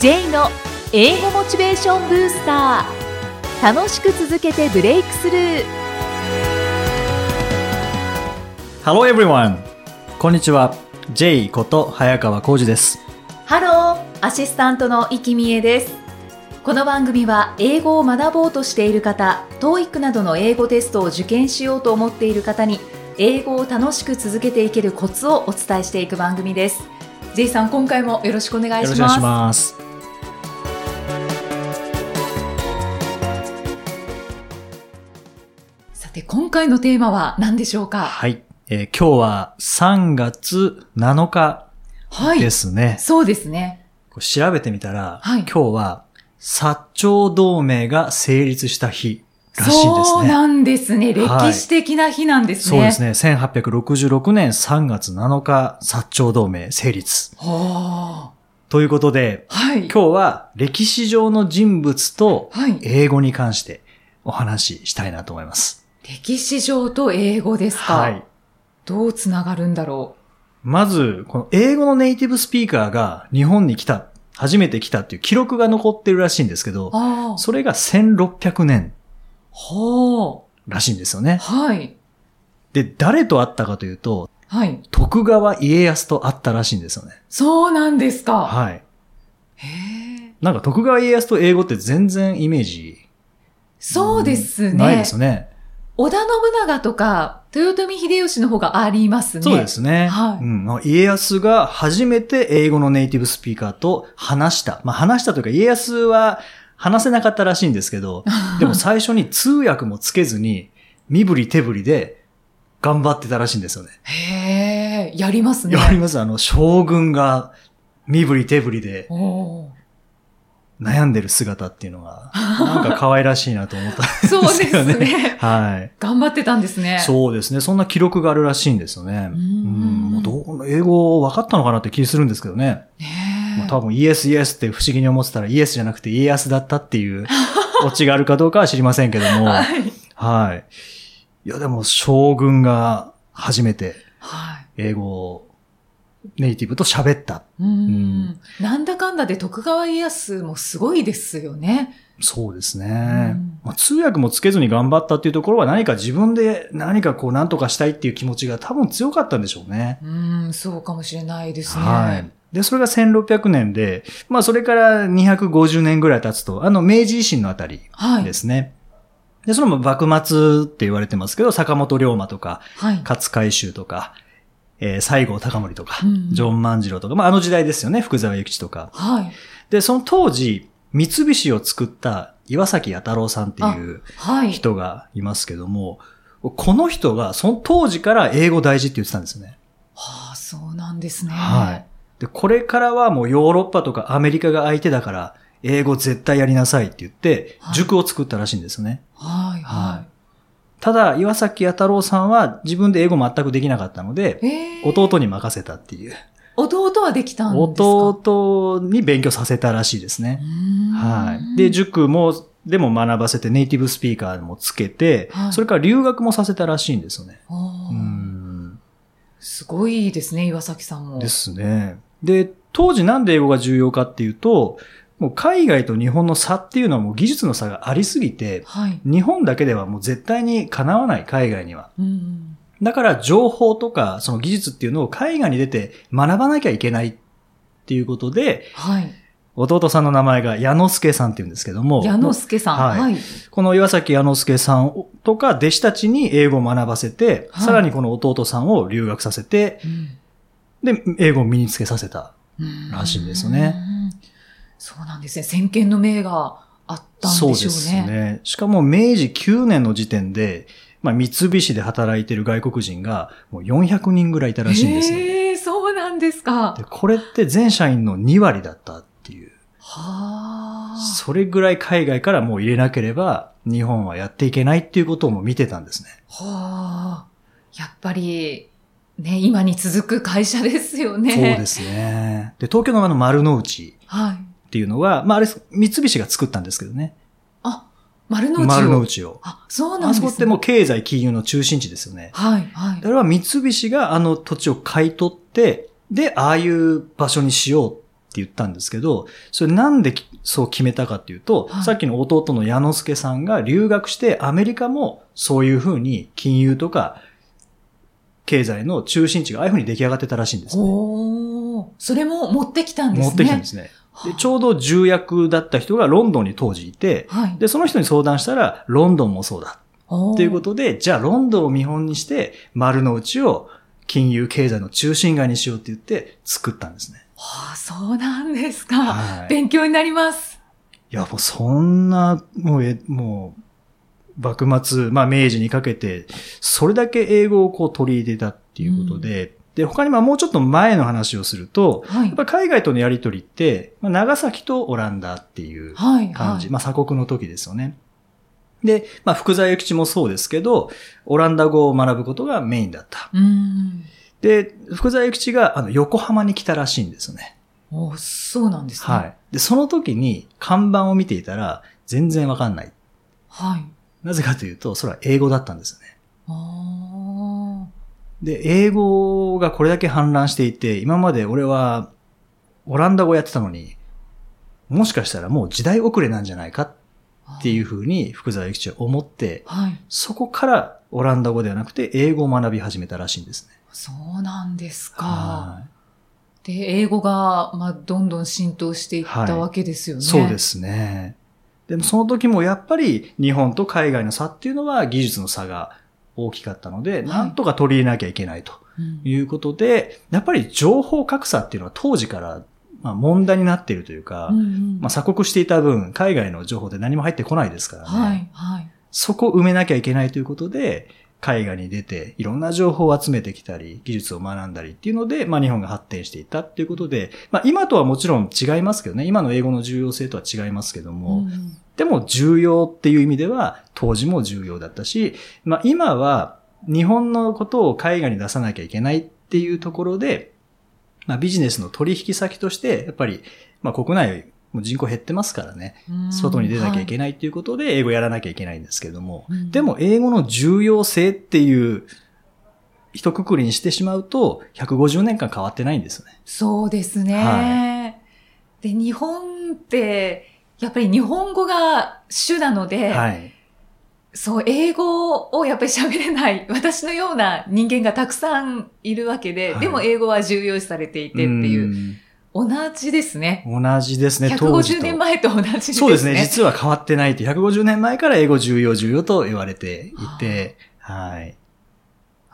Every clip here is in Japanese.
J の英語モチベーションブースター楽しく続けてブレイクスルー Hello everyone! こんにちは。J こと早川浩二です。ハローアシスタントの生きみえですこの番組は英語を学ぼうとしている方 TOEIC などの英語テストを受験しようと思っている方に英語を楽しく続けていけるコツをお伝えしていく番組です J さん今回もよろしくお願いしますよろしくお願いします。さて今回のテーマは何でしょうか？はい。えー今日は3月7日はいですね。そうですね調べてみたら、はい今日は薩長同盟が成立した日らしいんですね。そうなんですね。歴はい史的な日なんですね。そうですね。1866年3月7日、薩長同盟成立。はということで、あ。はい。今日は歴史上の人物とはい。英語に関してお話ししたいなと思います。歴史上と英語ですか？はい。どうつながるんだろまず、この英語のネイティブスピーカーが日本に来た、初めて来たっていう記録が残ってるらしいんですけど。それが1600年ほう。らしいんですよね。はい。で、誰と会ったかというと、はい。徳川家康と会ったらしいんですよね。そうなんですか。はい。へえ。なんか徳川家康と英語って全然イメージそうですね。ないですよね。織田信長とか、豊臣秀吉の方がありますね。そうで。すね。はいうんまあ家康が初めて英語のネイティブスピーカーと話した。まあ話したというか家康は話せなかったらしいんですけど、でも最初に通訳もつけずに身振り手振りで頑張ってたらしいんですよね。へえ、やりますね。やりますあの、将軍が身振り手振りで悩んでる姿っていうのが、なんか可愛らしいなと思った。そうですですよね。はい。頑張ってたんですね。そうですね。そんな記録があるらしいんですよね。ううんん。もうどう英語分かったのかなって気するんですけどね。ねえもう多分イエスイエスって不思議に思ってたらイエスじゃなくて家康だったっていうオチがあるかどうかは知りませんけども。ははい。い。いやでも将軍が初めてはい。英語をネイティブと喋った。うーん。なんだかんだで徳川家康もすごいですよね。そうですうねん。まあ、通訳もつけずに頑張ったっていうところは何か自分で何かこう何とかしたいっていう気持ちが多分強かったんでしょうね。うーん、そうかもしれないですね。はい。で、それが1600年で、まあそれから250年ぐらい経つと、あの明治維新のあたりはい。ですね。で、それも幕末って言われてますけど、坂本龍馬とか、はい。勝海舟とか、えー西郷隆盛とか、うんジョン万次郎とか、まああの時代ですよね、福沢諭吉とか。はい。で、その当時、三菱を作った岩崎弥太郎さんっていうはい。人がいますけども、この人がその当時から英語大事って言ってたんですよね。はあ、そうなんですね。はい。で、これからはもうヨーロッパとかアメリカが相手だから、英語絶対やりなさいって言っては、い塾を作ったらしいんですよね。はい。ははいただ、岩崎弥太郎さんは自分で英語全くできなかったので弟に任せたっていう。弟はできたんですか？弟に勉強させたらしいですね。ははい。で、塾も、でも学ばせてネイティブスピーカーもつけて、はいそれから留学もさせたらしいんですよね。すごいですね、岩崎さんも。ですね。で、当時なんで英語が重要かっていうと、もう海外と日本の差っていうのはもう技術の差がありすぎて、はい。日本だけではもう絶対にかなわない海外には。うん。だから情報とかその技術っていうのを海外に出て学ばなきゃいけないっていうことで、はい。弟さんの名前が矢之助さんって言うんですけども、矢之助さん。はいはい。この岩崎矢之助さんとか弟子たちに英語を学ばせて、はいさらにこの弟さんを留学させて、で、英語を身につけさせた。うんらしいんですよねうん。そうなんですね。先見の明があったんでしょうね。そうですね。しかも明治9年の時点で、まあ、三菱で働いてる外国人がもう400人ぐらいいたらしいんですよ。へえ、そうなんですか。でこれって全社員の2割だったっていう。はあ。それぐらい海外からもう入れなければ日本はやっていけないっていうことをも見てたんですね。はあ。やっぱり、ね、今に続く会社ですよね。そうですね。で、東京のあの丸の内はい。っていうのは、まああれ、三菱が作ったんですけどね。あ、丸の内を。丸の内を。あ、そうなんあですね。そこってもう経済金融の中心地ですよね。はい、はいあ。れは三菱があの土地を買い取って、で、ああいう場所にしようって言ったんですけど、それなんでそう決めたかっていうと、はいさっきの弟の矢之助さんが留学してアメリカもそういうふうに金融とか経済の中心地がああいうふうに出来上がってたらしいんですね。おーそれも持ってきたんですね。持ってきたんですね。でちょうど重役だった人がロンドンに当時いて、はい。で、その人に相談したら、ロンドンもそうだ。ということで、じゃあロンドンを見本にして、丸の内を金融経済の中心街にしようって言って作ったんですね。はあ、そうなんですか。はい。勉強になります。いや、もうそんな、もう、え、もう、幕末、まあ明治にかけて、それだけ英語をこう取り入れたっていうことで、で、他にまあもうちょっと前の話をすると、はいやっ。ぱ海外とのやりとりって、まあ、長崎とオランダっていうはい。感じ、はいまあ鎖国の時ですよね。で、まあ福沢諭吉もそうですけど、オランダ語を学ぶことがメインだった。で、福沢諭吉があの横浜に来たらしいんですよね。おそうなんですね。はい。で、その時に看板を見ていたら全然わかんない。はい。なぜかというと、それは英語だったんですよね。あで、英語がこれだけ氾濫していて、今まで俺はオランダ語やってたのに、もしかしたらもう時代遅れなんじゃないかあ。っていうふうに福沢諭吉は思って、はい。そこからオランダ語ではなくて英語を学び始めたらしいんですね。そうなんですか。はで、英語が、まあ、どんどん浸透していったわけですよね。い。そうで。すね。でもその時もやっぱり日本と海外の差っていうのは技術の差が大きかったので、なんとか取り入れなきゃいけないとうんいうことで、やっぱり情報格差っていうのは当時からまあ問題になっているというか、うんうんまあ、鎖国していた分、海外の情報で何も入ってこないですからね。はい、はい。そこを埋めなきゃいけないということで、海外に出て、いろんな情報を集めてきたり、技術を学んだりっていうので、まあ日本が発展していったっていうことで、まあ今とはもちろん違いますけどね、今の英語の重要性とは違いますけども、うん。でも重要っていう意味では、当時も重要だったし、まあ今は日本のことを海外に出さなきゃいけないっていうところで、まあビジネスの取引先として、やっぱり、まあ国内も人口減ってますからね、うん。外に出なきゃいけはないっていうことで、英語やらなきゃいけないんですけども、うん。でも英語の重要性っていう、一括りにしてしまうと、150年間変わってないんですよね。そうですね。はで、日本って、やっぱり日本語が主なので、はい。そう、英語をやっぱり喋れない、私のような人間がたくさんいるわけで、はい。でも英語は重要視されていてっていう、同じですね。うん。同じですね、当時150と。年前と同じですね。そうですね、実は変わってないって、150年前から英語重要重要と言われていて、はい。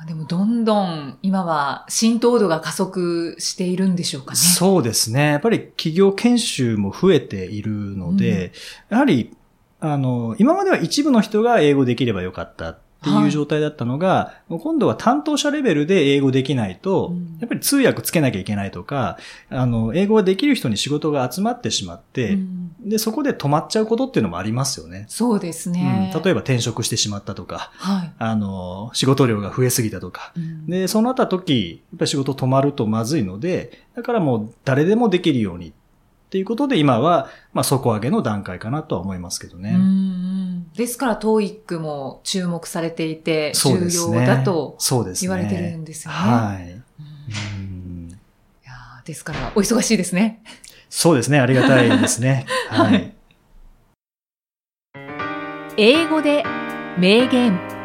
でもどんどん今は浸透度が加速しているんでしょうかね。そうですね。やっぱり企業研修も増えているので、やはり、あの、今までは一部の人が英語できればよかったっていう状態だったのが、もう今度は担当者レベルで英語できないと、うんやっぱり通訳つけなきゃいけないとか、あの、英語ができる人に仕事が集まってしまって、うんで、そこで止まっちゃうことっていうのもありますよね。そうですね。うん、例えば転職してしまったとか、はい。あの、仕事量が増えすぎたとか、うんで、そうなった時、やっぱり仕事止まるとまずいので、だからもう誰でもできるようにっていうことで今は、まあ底上げの段階かなとは思いますけどね。うんうんですから、TOEIC も注目されていて、重要。だと言われてるんですよね。はい。うんいうんやーですから、お忙しいですね。そうですね。ありがたいですね。はい。英語で名言。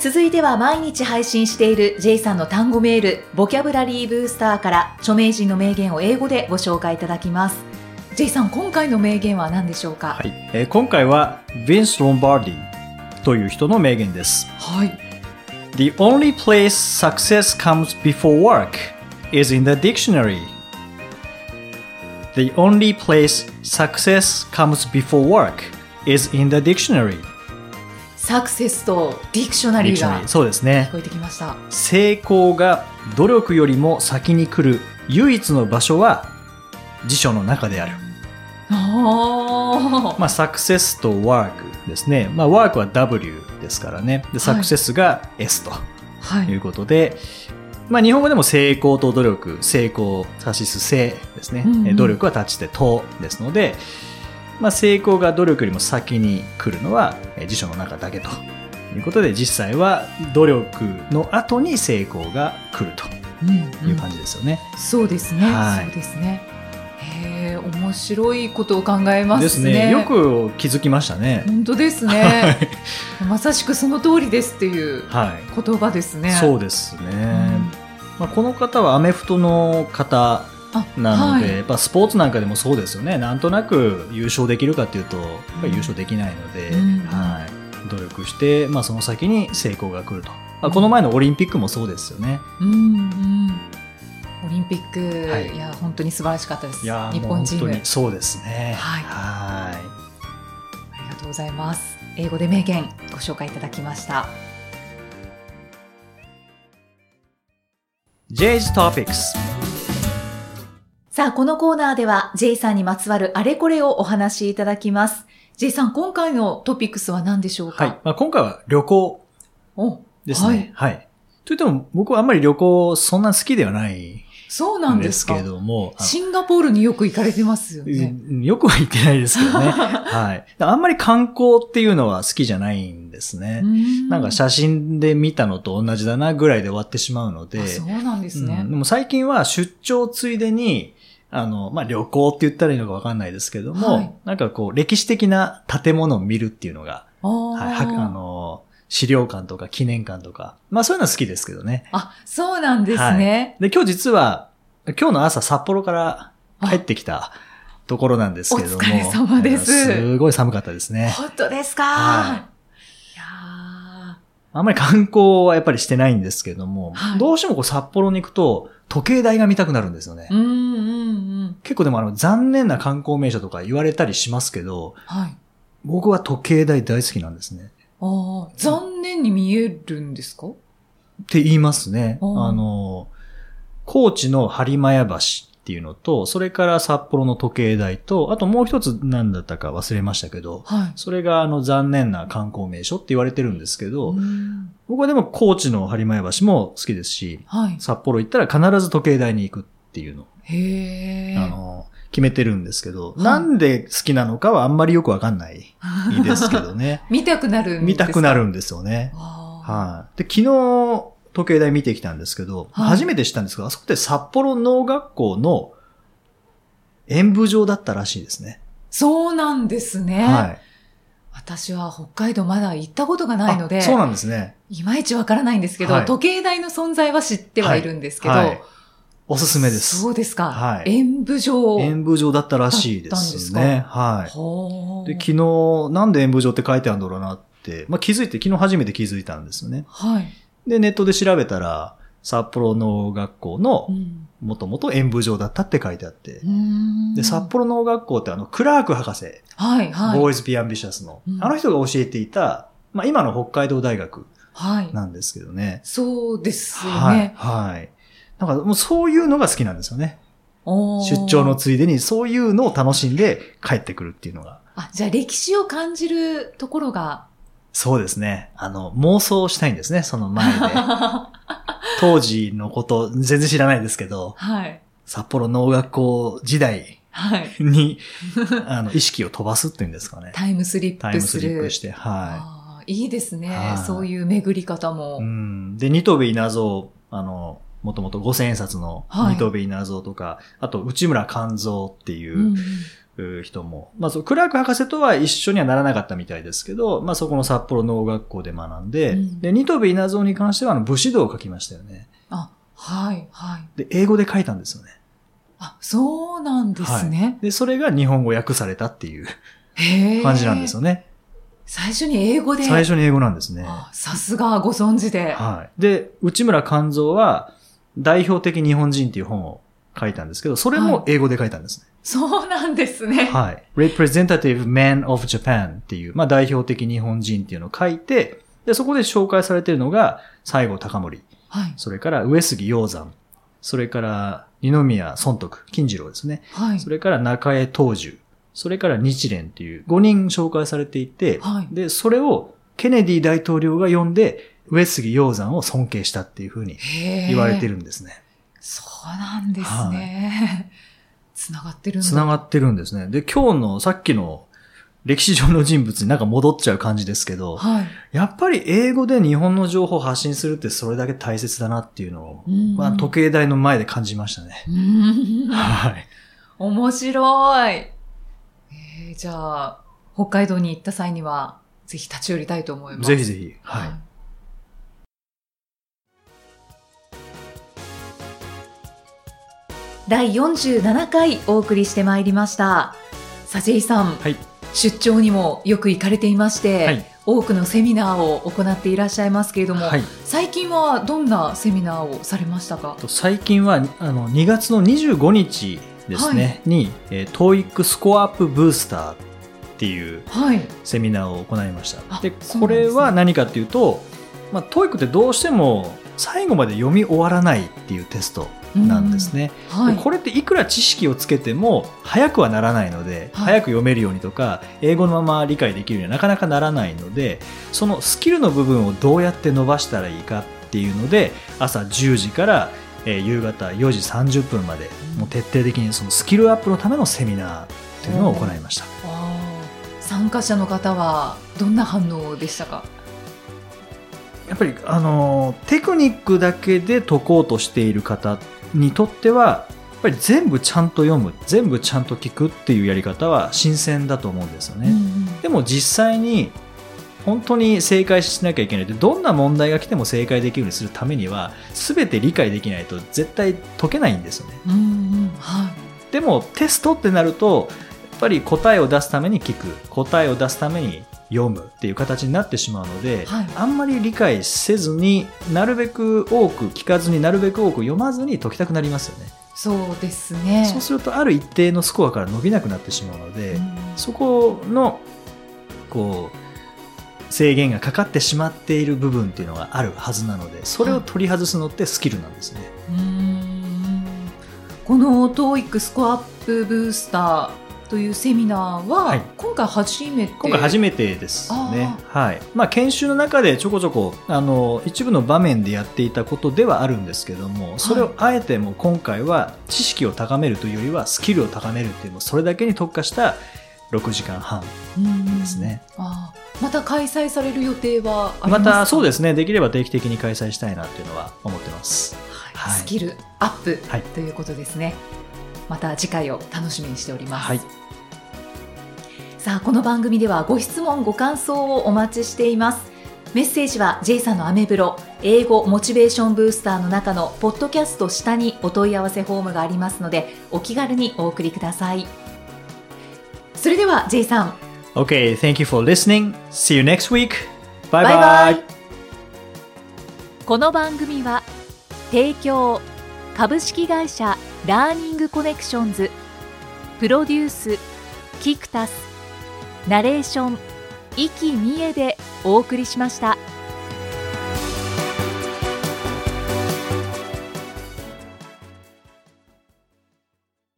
続いては毎日配信している J さんの単語メール、ボキャブラリーブースターから著名人の名言を英語でご紹介いただきます。J さん、今回の名言は何でしょうかはいえー今回は、ヴィンス・ロンバーディという人の名言です。はい。The only place success comes before work is in the dictionary. The only place success comes before work is in the dictionary. success と dictionary が dictionary そうですね聞。こえてきました。成功が努力よりも先に来る唯一の場所は辞書の中である。まあ、サクセスとワークですね。まあ、ワークは W ですからね。で、サクセスが S と。はいいうことで、まあ、日本語でも成功と努力、成功、サシス、成ですね。うんうんえ努力は立ちてとですので、まあ、成功が努力よりも先に来るのはえ辞書の中だけということで、実際は努力の後に成功が来るという感じですよね。そうですね。はいそうですね。へえ、面白いことを考えますね。ね。よく気づきましたね。本当ですはね。い。まさしくその通りですっていうはい。言葉ですね。そうですね。うんまあ、この方はアメフトの方あなので、はいやっぱスポーツなんかでもそうですよね。なんとなく優勝できるかっていうと、やっぱり優勝できないので、うんはい。努力して、まあその先に成功が来ると。まあ、この前のオリンピックもそうですよね。うんうん。オリンピック、はいい、や本当に素晴らしかったです。いやー日本チームもう本当にそうですね。はいはいありがとうございます。英語で名言ご紹介いただきました。J's Topics。さあ、このコーナーでは J さんにまつわるあれこれをお話しいただきます。J さん、今回のトピックスは何でしょうか？はい。まあ、今回は旅行おですね。はい。といっても、僕はあんまり旅行そんな好きではないそうなんんです。けれども、シンガポールによく行かれてますよね。うんよくは言ってないですけどね。はい。あんまり観光っていうのは好きじゃないんですね。なんか写真で見たのと同じだなぐらいで終わってしまうので。あそうなんですね。うんでも最近は出張ついでに、あの、まあ、旅行って言ったらいいのかわかんないですけども、はいなんかこう、歴史的な建物を見るっていうのが、はい、はあの、資料館とか記念館とか、まあそういうのは好きですけどね。あ、そうなんですね。で、今日実は、今日の朝札幌から帰ってきたところなんですけども。お疲れ様ですえーすごい寒かったですね。本当ですか、はいあんまり観光はやっぱりしてないんですけども、はいどうしてもこう札幌に行くと時計台が見たくなるんですよね。ーうんうんうん。結構でもあの残念な観光名所とか言われたりしますけど、はい。僕は時計台大好きなんですね。ああ、残念に見えるんですか？って言いますね。あの、高知の播磨屋橋っていうのと、それから札幌の時計台と、あともう一つ何だったか忘れましたけど、はい。それがあの残念な観光名所って言われてるんですけど、うん僕はでも高知の播磨屋橋も好きですし、はい。札幌行ったら必ず時計台に行くっていうのを、へえ。あの、決めてるんですけど、いなんで好きなのかはあんまりよくわかんないですけどね。見たくなるんですか？見たくなるんですよね。はい。で、昨日、時計台見てきたんですけど、はい初めて知ったんですけど、あそこって札幌農学校の演舞場だったらしいですね。そうなんですね。はい。私は北海道まだ行ったことがないので、あそうなんですね。いまいちわからないんですけど、はい時計台の存在は知ってはいるんですけど、はいおすすめです。そうですか。はい演舞場。演舞場だったらしいですね。はい。で、昨日、なんで演舞場って書いてあるんだろうなって、まあ、気づいて、昨日初めて気づいたんですよね。はい。で、ネットで調べたら、札幌農学校のうんもともと演舞場だったって書いてあってう、んで、札幌農学校ってあの、クラーク博士、はい、はい。ボーイズ・ビアンビシャスの、うんあの人が教えていた、まあ、今の北海道大学はい。なんですけどね。そうですよはい。ね。はい。なんかもうそういうのが好きなんですよね。出張のついでにそういうのを楽しんで帰ってくるっていうのが。あ、じゃあ歴史を感じるところが。そうですね。あの、妄想したいんですね、その前で。当時のこと全然知らないですけど、はい。札幌農学校時代はい。に、あの、意識を飛ばすっていうんですかね。タイムスリッタイムス。リップして、はあーいいですね、はいそういう巡り方も。い。うん。で、ニトベイナゾウ、あの、もともと五千円札のはいニトベイナゾウとか、あと内村勘三っていう、うんう人も、まあそう、クラーク博士とは一緒にはならなかったみたいですけど、まあそこの札幌農学校で学んで、うんで、ニトベ稲造に関してはあの武士道を書きましたよね。あ、はい、はい。で、英語で書いたんですよね。あ、そうなんですね。で、それが日本語訳されたっていう。感じなんですよね。最初に英語で。最初に英語なんですね。あさすがご存知で。はい。で、内村勘三は代表的日本人っていう本を書いたんですけど、それも英語で書いたんですね。そうなんですね。はい。Representative Man of Japan っていう、まあ代表的日本人っていうのを書いて、で、そこで紹介されているのが、西郷隆盛、はい。それから上杉鷹山、それから二宮尊徳、金次郎ですね。はい。それから中江東樹、それから日蓮っていう5人紹介されていて、はいで、それをケネディ大統領が読んで、上杉鷹山を尊敬したっていうふうに言われてるんですね。そうなんですね。つながってるんだ。繋がってるんですね。で、今日のさっきの歴史上の人物になんか戻っちゃう感じですけど、はい。やっぱり英語で日本の情報を発信するってそれだけ大切だなっていうのを、うんまあ、時計台の前で感じましたね。はい。面白い。えーじゃあ、北海道に行った際には、ぜひ立ち寄りたいと思います。ぜひぜひ。はい。第47回お送りしてまいりました。さジェイさん、はい。出張にもよく行かれていまして、はい多くのセミナーを行っていらっしゃいますけれども、はい。最近はどんなセミナーをされましたか？と最近は、あの、2月の25日ですね、に、えー、TOEIC スコアアップブースターっていうはい。セミナーを行いました。あで、これは何かっていうと、まあ、TOEIC ってどうしても最後まで読み終わらないっていうテストなんですね。はい。でこれっていくら知識をつけても早くはならないので、はい早く読めるようにとか英語のまま理解できるようにはなかなかならないのでそのスキルの部分をどうやって伸ばしたらいいかっていうので朝10時から、えー夕方4時30分までもう徹底的にそのスキルアップのためのセミナーというのを行いました。参加者の方はどんな反応でしたか？やっぱりあのーテクニックだけで解こうとしている方にとってはやっぱり全部ちゃんと読む全部ちゃんと聞くっていうやり方は新鮮だと思うんですよね。うんでも実際に本当に正解しなきゃいけない。ってどんな問題が来ても正解できるようにするためには全て理解できないと絶対解けないんですよね。うんうん。はい。でもテストってなるとやっぱり答えを出すために聞く。答えを出すために読むっていう形になってしまうので、はい。あんまり理解せずになるべく多く聞かずになるべく多く読まずに解きたくなりますよね。そうですね。そうするとある一定のスコアから伸びなくなってしまうので、うん。そこのこう制限がかかってしまっている部分っていうのがあるはずなのでそれを取り外すのってスキルなんですね。うーん。この TOEIC スコアアップブースターというセミナーは、はい今回初めて？今回初めてですね。はい。まあ研修の中でちょこちょこあの一部の場面でやっていたことではあるんですけども、それをあえてもう今回は知識を高めるというよりはスキルを高めるっていうのそれだけに特化した6時間半うんですね。あーまた開催される予定はありまか？ますたそうですね。できれば定期的に開催したいなっていうのは思ってます。はいはいスキルアップはいということですね、また次回を楽しみにしております、はい。さあこの番組ではご質問ご感想をお待ちしていますメッセージは J さんのアメブロ英語モチベーションブースターの中のポッドキャスト下にお問い合わせフォームがありますのでお気軽にお送りくださいそれでは J さん Okay, thank you for listening. See you next week. Bye bye. バイこの番組は提供株式会社ラーニングコネクションズプロデュースキクタスナレーション生きみえでお送りしました。